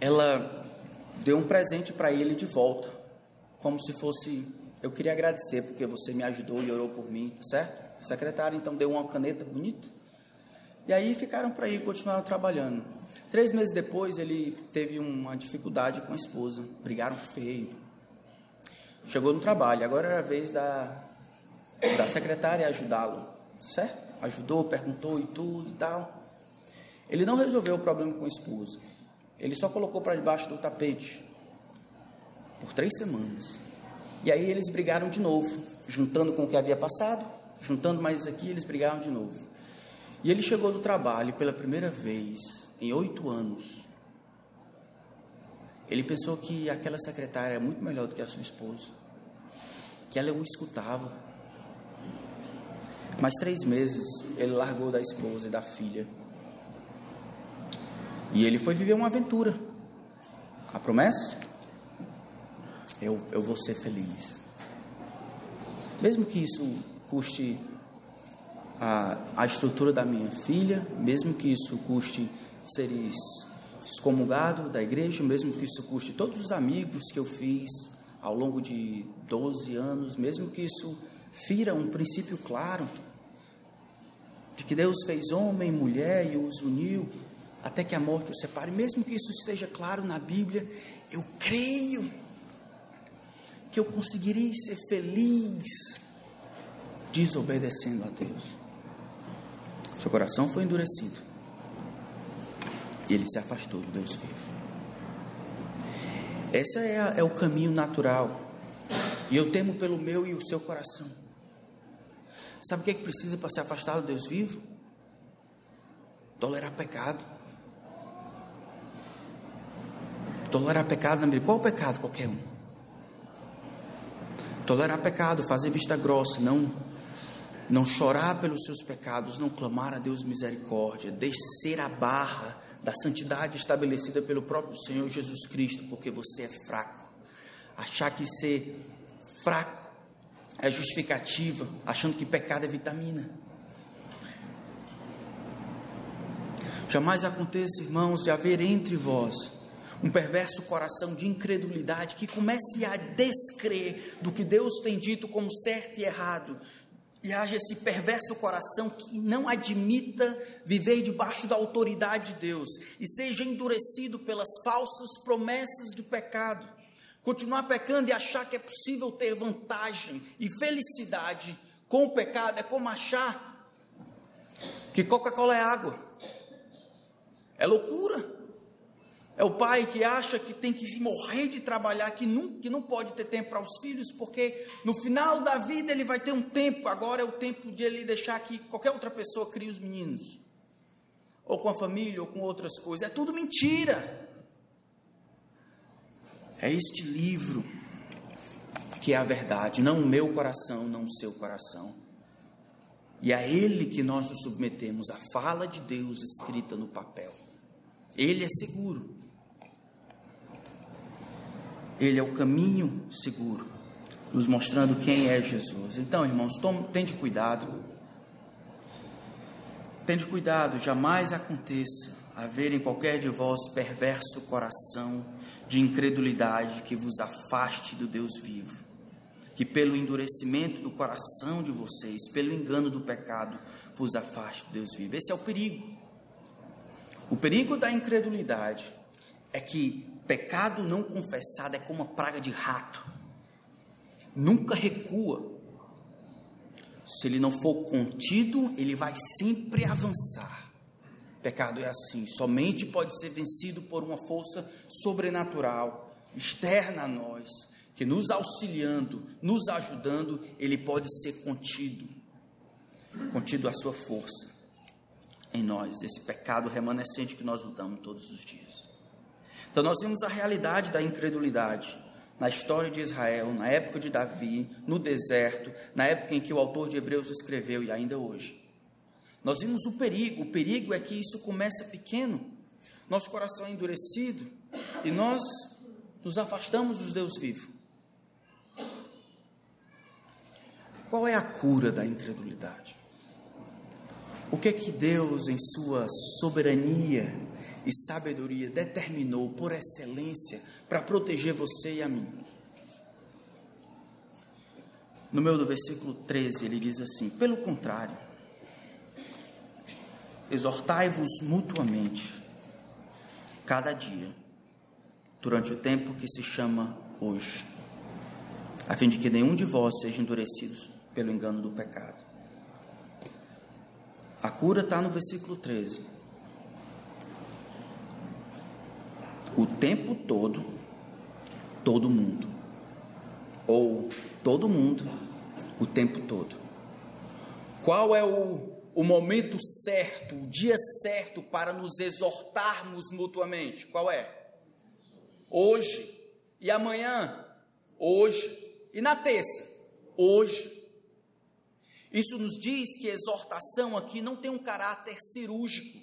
ela deu um presente para ele de volta, como se fosse: Eu queria agradecer porque você me ajudou e orou por mim, tá certo? A secretária então deu uma caneta bonita. E aí ficaram para ir, continuaram trabalhando. Três meses depois, ele teve uma dificuldade com a esposa, brigaram feio. Chegou no trabalho, agora era a vez da, da secretária ajudá-lo, certo? Ajudou, perguntou e tudo e tal. Ele não resolveu o problema com a esposa. Ele só colocou para debaixo do tapete por três semanas. E aí eles brigaram de novo, juntando com o que havia passado, juntando mais aqui, eles brigaram de novo. E ele chegou do trabalho pela primeira vez em oito anos. Ele pensou que aquela secretária é muito melhor do que a sua esposa, que ela o escutava. Mas três meses ele largou da esposa e da filha e ele foi viver uma aventura. A promessa? Eu, eu vou ser feliz. Mesmo que isso custe a, a estrutura da minha filha, mesmo que isso custe ser excomungado da igreja, mesmo que isso custe todos os amigos que eu fiz ao longo de 12 anos, mesmo que isso fira um princípio claro de que Deus fez homem e mulher e os uniu até que a morte os separe, mesmo que isso esteja claro na Bíblia, eu creio que eu conseguiria ser feliz desobedecendo a Deus. Seu coração foi endurecido e ele se afastou do Deus vivo. Esse é, é o caminho natural. E eu temo pelo meu e o seu coração. Sabe o que, é que precisa para se afastar do Deus vivo? Tolerar pecado. Tolerar pecado na Bíblia. Qual o pecado? Qualquer um. Tolerar pecado, fazer vista grossa, não não chorar pelos seus pecados, não clamar a Deus misericórdia, descer a barra da santidade estabelecida pelo próprio Senhor Jesus Cristo, porque você é fraco. Achar que ser fraco é justificativa, achando que pecado é vitamina. Jamais aconteça, irmãos, de haver entre vós um perverso coração de incredulidade que comece a descrer do que Deus tem dito como certo e errado, e haja esse perverso coração que não admita viver debaixo da autoridade de Deus e seja endurecido pelas falsas promessas de pecado, continuar pecando e achar que é possível ter vantagem e felicidade com o pecado é como achar que Coca-Cola é água. É loucura. É o pai que acha que tem que morrer de trabalhar, que não, que não pode ter tempo para os filhos, porque no final da vida ele vai ter um tempo, agora é o tempo de ele deixar que qualquer outra pessoa crie os meninos, ou com a família, ou com outras coisas. É tudo mentira. É este livro que é a verdade, não o meu coração, não o seu coração. E a ele que nós nos submetemos, a fala de Deus escrita no papel. Ele é seguro. Ele é o caminho seguro, nos mostrando quem é Jesus. Então, irmãos, tome, cuidado. Tende cuidado, jamais aconteça haver em qualquer de vós perverso coração de incredulidade que vos afaste do Deus vivo. Que pelo endurecimento do coração de vocês, pelo engano do pecado, vos afaste do Deus vivo. Esse é o perigo. O perigo da incredulidade é que Pecado não confessado é como uma praga de rato. Nunca recua. Se ele não for contido, ele vai sempre avançar. Pecado é assim, somente pode ser vencido por uma força sobrenatural, externa a nós, que nos auxiliando, nos ajudando, ele pode ser contido. Contido a sua força em nós, esse pecado remanescente que nós lutamos todos os dias. Então nós vimos a realidade da incredulidade, na história de Israel, na época de Davi, no deserto, na época em que o autor de Hebreus escreveu e ainda hoje. Nós vimos o perigo, o perigo é que isso começa pequeno, nosso coração é endurecido e nós nos afastamos dos Deus vivo. Qual é a cura da incredulidade? O que é que Deus, em sua soberania e sabedoria, determinou por excelência para proteger você e a mim? No meio do versículo 13, ele diz assim: pelo contrário, exortai-vos mutuamente, cada dia, durante o tempo que se chama hoje, a fim de que nenhum de vós seja endurecido pelo engano do pecado. A cura está no versículo 13. O tempo todo, todo mundo. Ou todo mundo, o tempo todo. Qual é o o momento certo, o dia certo para nos exortarmos mutuamente? Qual é? Hoje. E amanhã? Hoje. E na terça? Hoje. Isso nos diz que exortação aqui não tem um caráter cirúrgico.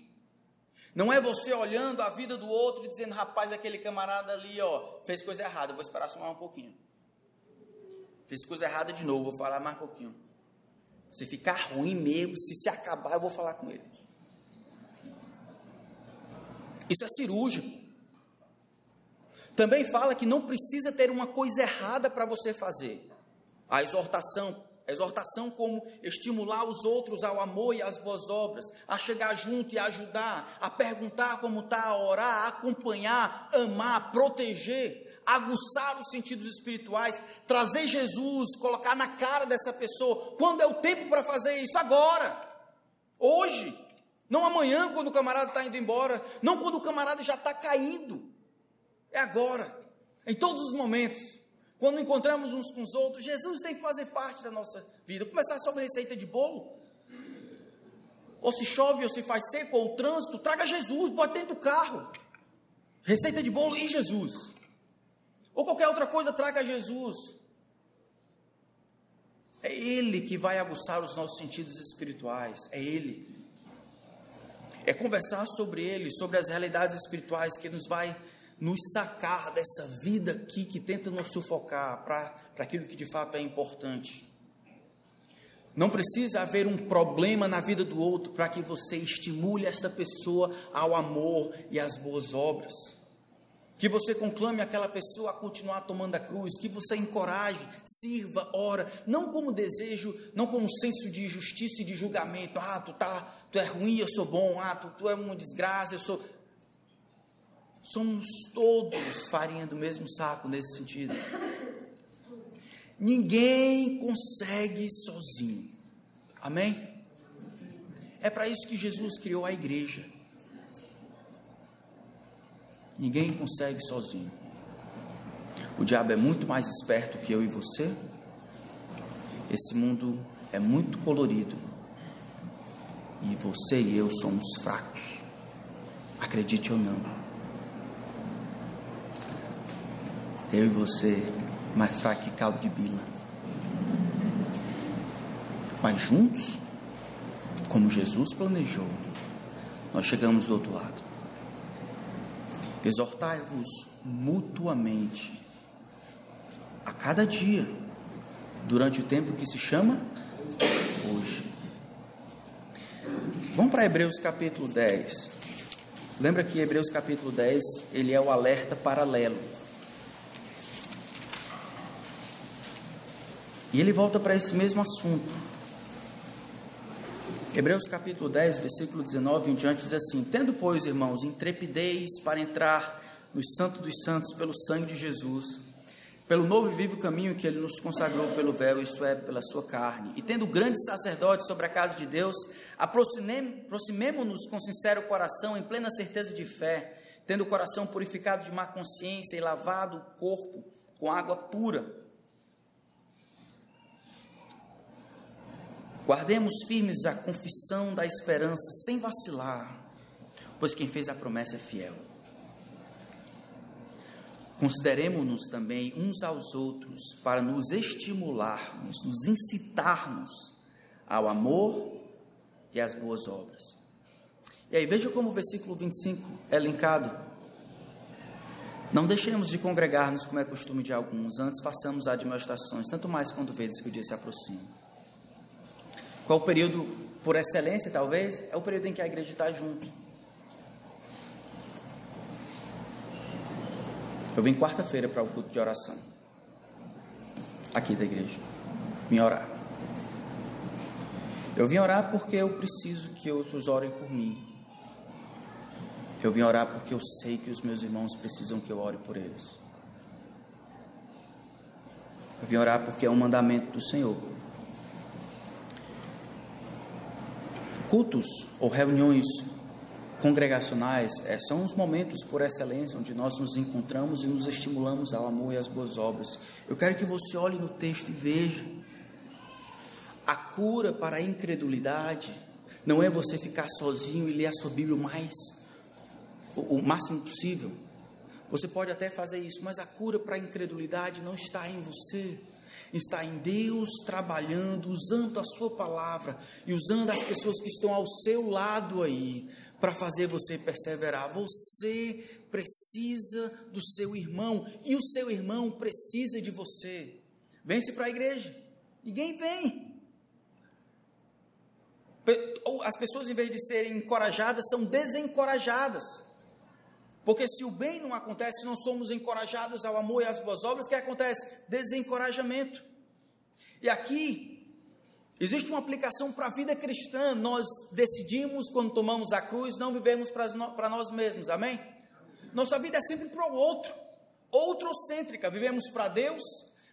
Não é você olhando a vida do outro e dizendo, rapaz, aquele camarada ali, ó, fez coisa errada, vou esperar só mais um pouquinho. Fez coisa errada de novo, vou falar mais um pouquinho. Se ficar ruim mesmo, se se acabar, eu vou falar com ele. Isso é cirúrgico. Também fala que não precisa ter uma coisa errada para você fazer. A exortação, exortação como estimular os outros ao amor e às boas obras, a chegar junto e ajudar, a perguntar como está, a orar, a acompanhar, amar, proteger, aguçar os sentidos espirituais, trazer Jesus, colocar na cara dessa pessoa. Quando é o tempo para fazer isso? Agora, hoje, não amanhã, quando o camarada está indo embora, não quando o camarada já está caindo, é agora, em todos os momentos. Quando encontramos uns com os outros, Jesus tem que fazer parte da nossa vida. Começar sobre receita de bolo. Ou se chove, ou se faz seco, ou o trânsito, traga Jesus, bota dentro do carro. Receita de bolo e Jesus. Ou qualquer outra coisa, traga Jesus. É Ele que vai aguçar os nossos sentidos espirituais. É Ele. É conversar sobre Ele, sobre as realidades espirituais que nos vai nos sacar dessa vida aqui que tenta nos sufocar para aquilo que de fato é importante. Não precisa haver um problema na vida do outro para que você estimule esta pessoa ao amor e às boas obras. Que você conclame aquela pessoa a continuar tomando a cruz, que você encoraje, sirva, ora, não como desejo, não como senso de justiça e de julgamento, ah, tu tá, tu é ruim, eu sou bom, ah, tu, tu é uma desgraça, eu sou Somos todos farinha do mesmo saco nesse sentido. Ninguém consegue sozinho. Amém? É para isso que Jesus criou a igreja. Ninguém consegue sozinho. O diabo é muito mais esperto que eu e você. Esse mundo é muito colorido. E você e eu somos fracos. Acredite ou não. Eu e você, mais fraco que caldo de bila. Mas juntos, como Jesus planejou, nós chegamos do outro lado. Exortai-vos mutuamente a cada dia, durante o tempo que se chama hoje. Vamos para Hebreus capítulo 10. Lembra que Hebreus capítulo 10, ele é o alerta paralelo. E ele volta para esse mesmo assunto. Hebreus capítulo 10, versículo 19 em diante diz assim: Tendo, pois, irmãos, intrepidez para entrar no Santo dos Santos pelo sangue de Jesus, pelo novo e vivo caminho que ele nos consagrou pelo véu, isto é, pela sua carne, e tendo grande sacerdote sobre a casa de Deus, aproximemo-nos com sincero coração, em plena certeza de fé, tendo o coração purificado de má consciência e lavado o corpo com água pura. Guardemos firmes a confissão da esperança sem vacilar, pois quem fez a promessa é fiel. consideremos-nos também uns aos outros para nos estimularmos, nos incitarmos ao amor e às boas obras. E aí, veja como o versículo 25 é linkado. Não deixemos de congregar-nos, como é costume de alguns, antes façamos admoestações, tanto mais quando vedes que o dia se aproxima. Qual o período por excelência, talvez? É o período em que a igreja está junto. Eu vim quarta-feira para o culto de oração, aqui da igreja, vim orar. Eu vim orar porque eu preciso que outros orem por mim. Eu vim orar porque eu sei que os meus irmãos precisam que eu ore por eles. Eu vim orar porque é um mandamento do Senhor. Cultos ou reuniões congregacionais é, são os momentos por excelência onde nós nos encontramos e nos estimulamos ao amor e às boas obras. Eu quero que você olhe no texto e veja a cura para a incredulidade não é você ficar sozinho e ler a sua Bíblia mais o, o máximo possível. Você pode até fazer isso, mas a cura para a incredulidade não está em você. Está em Deus trabalhando, usando a sua palavra e usando as pessoas que estão ao seu lado aí para fazer você perseverar. Você precisa do seu irmão e o seu irmão precisa de você. Vence para a igreja. Ninguém vem. As pessoas, em vez de serem encorajadas, são desencorajadas. Porque se o bem não acontece, não somos encorajados ao amor e às boas obras, o que acontece? Desencorajamento. E aqui existe uma aplicação para a vida cristã. Nós decidimos, quando tomamos a cruz, não vivemos para nós mesmos, amém? Nossa vida é sempre para o outro, outrocêntrica. Vivemos para Deus,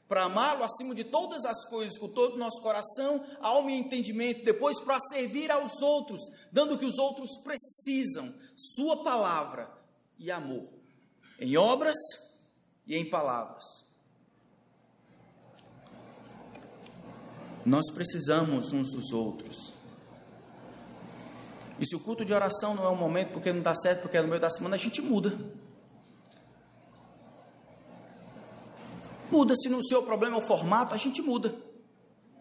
para amá-lo acima de todas as coisas, com todo o nosso coração, alma e entendimento, depois para servir aos outros, dando o que os outros precisam, Sua palavra e amor, em obras e em palavras. Nós precisamos uns dos outros. E se o culto de oração não é um momento porque não dá certo, porque é no meio da semana, a gente muda. Muda, se o seu problema é o formato, a gente muda.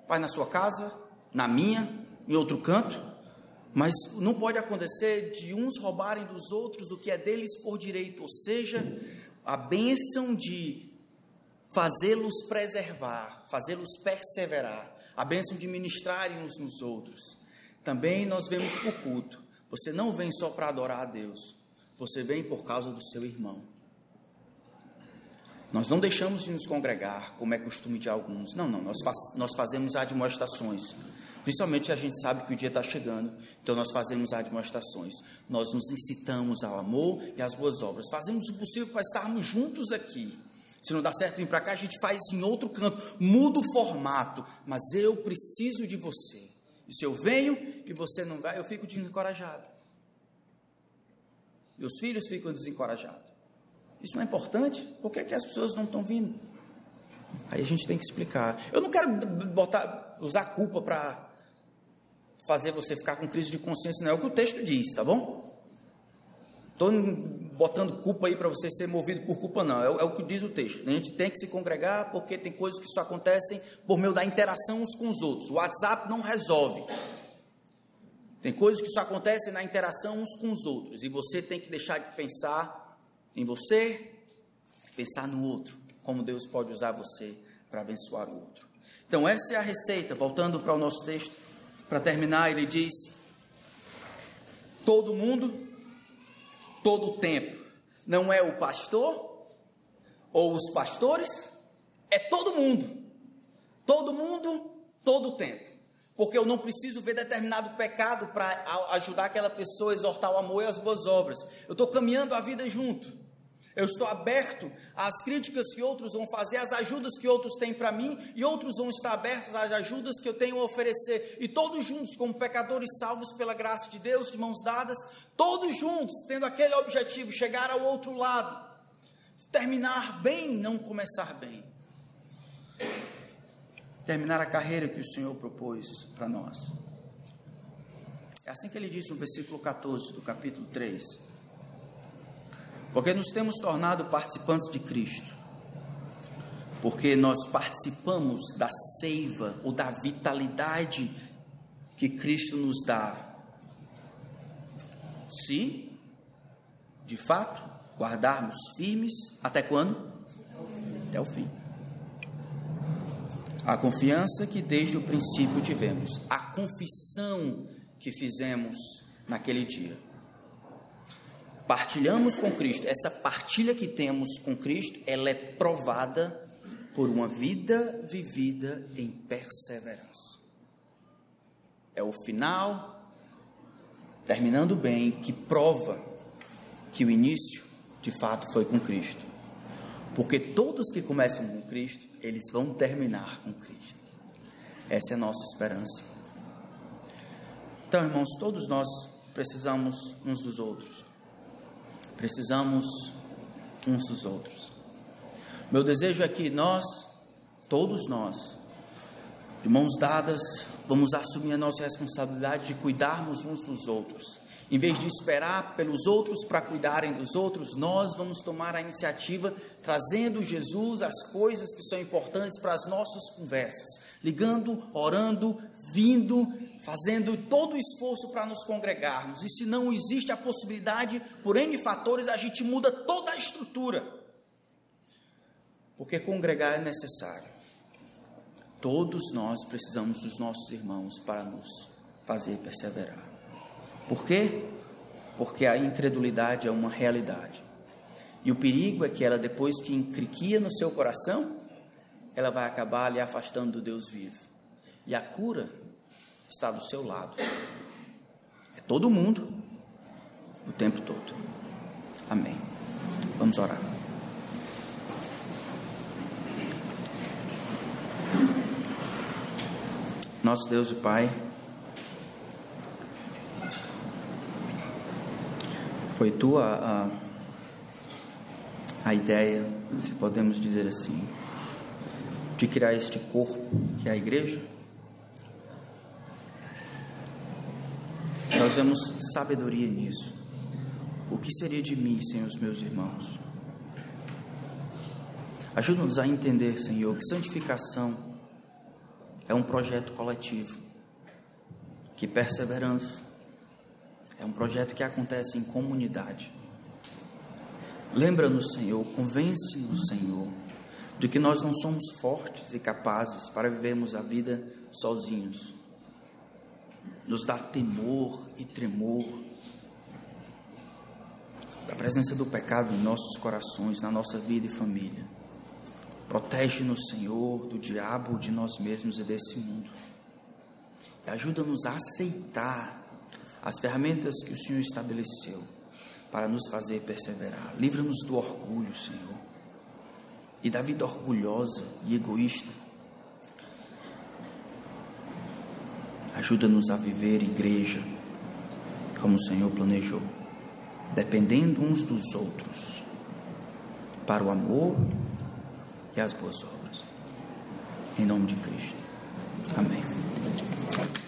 Vai na sua casa, na minha, em outro canto. Mas não pode acontecer de uns roubarem dos outros o que é deles por direito, ou seja, a bênção de fazê-los preservar, fazê-los perseverar, a bênção de ministrarem uns nos outros. Também nós vemos o culto. Você não vem só para adorar a Deus, você vem por causa do seu irmão. Nós não deixamos de nos congregar, como é costume de alguns. Não, não, nós, faz, nós fazemos admoestações Principalmente a gente sabe que o dia está chegando, então nós fazemos admoestações, nós nos incitamos ao amor e às boas obras, fazemos o possível para estarmos juntos aqui. Se não dá certo vir para cá, a gente faz em outro canto, muda o formato, mas eu preciso de você. E se eu venho e você não vai, eu fico desencorajado. Os filhos ficam desencorajados. Isso não é importante? Por que, é que as pessoas não estão vindo? Aí a gente tem que explicar. Eu não quero botar, usar culpa para fazer você ficar com crise de consciência, não é o que o texto diz, tá bom? Estou botando culpa aí para você ser movido por culpa, não. É, é, o que diz o texto. A gente tem que se congregar porque tem coisas que só acontecem por meio da interação uns com os outros. O WhatsApp não resolve. Tem coisas que só acontecem na interação uns com os outros. E você tem que deixar de pensar em você, pensar no outro. Como Deus pode usar você para abençoar o outro. Então, essa é a receita. Voltando para o nosso texto. Para terminar, ele diz: todo mundo, todo o tempo. Não é o pastor ou os pastores, é todo mundo. Todo mundo, todo o tempo. Porque eu não preciso ver determinado pecado para ajudar aquela pessoa a exortar o amor e as boas obras. Eu estou caminhando a vida junto. Eu estou aberto às críticas que outros vão fazer, às ajudas que outros têm para mim, e outros vão estar abertos às ajudas que eu tenho a oferecer. E todos juntos, como pecadores salvos pela graça de Deus, de mãos dadas, todos juntos, tendo aquele objetivo, chegar ao outro lado, terminar bem, não começar bem. Terminar a carreira que o Senhor propôs para nós. É assim que ele diz no versículo 14 do capítulo 3. Porque nos temos tornado participantes de Cristo. Porque nós participamos da seiva ou da vitalidade que Cristo nos dá. Se, de fato, guardarmos firmes até quando? Até o fim. A confiança que desde o princípio tivemos, a confissão que fizemos naquele dia. Partilhamos com Cristo. Essa partilha que temos com Cristo, ela é provada por uma vida vivida em perseverança. É o final, terminando bem, que prova que o início, de fato, foi com Cristo. Porque todos que começam com Cristo, eles vão terminar com Cristo. Essa é a nossa esperança. Então, irmãos, todos nós precisamos uns dos outros. Precisamos uns dos outros. Meu desejo é que nós, todos nós, de mãos dadas, vamos assumir a nossa responsabilidade de cuidarmos uns dos outros em vez de esperar pelos outros para cuidarem dos outros, nós vamos tomar a iniciativa trazendo Jesus as coisas que são importantes para as nossas conversas, ligando, orando, vindo, fazendo todo o esforço para nos congregarmos. E se não existe a possibilidade, por N fatores, a gente muda toda a estrutura. Porque congregar é necessário. Todos nós precisamos dos nossos irmãos para nos fazer perseverar. Por quê? Porque a incredulidade é uma realidade. E o perigo é que ela, depois que encriquia no seu coração, ela vai acabar lhe afastando do Deus vivo. E a cura está do seu lado. É todo mundo, o tempo todo. Amém. Vamos orar. Nosso Deus e Pai, Foi tua a, a ideia, se podemos dizer assim, de criar este corpo que é a igreja? Nós vemos sabedoria nisso. O que seria de mim sem os meus irmãos? Ajuda-nos a entender, Senhor, que santificação é um projeto coletivo, que perseverança é um projeto que acontece em comunidade. Lembra-nos, Senhor, convence-nos, Senhor, de que nós não somos fortes e capazes para vivermos a vida sozinhos. Nos dá temor e tremor da presença do pecado em nossos corações, na nossa vida e família. Protege-nos, Senhor, do diabo, de nós mesmos e desse mundo. E ajuda-nos a aceitar as ferramentas que o Senhor estabeleceu para nos fazer perseverar. Livra-nos do orgulho, Senhor, e da vida orgulhosa e egoísta. Ajuda-nos a viver igreja como o Senhor planejou, dependendo uns dos outros, para o amor e as boas obras. Em nome de Cristo. Amém.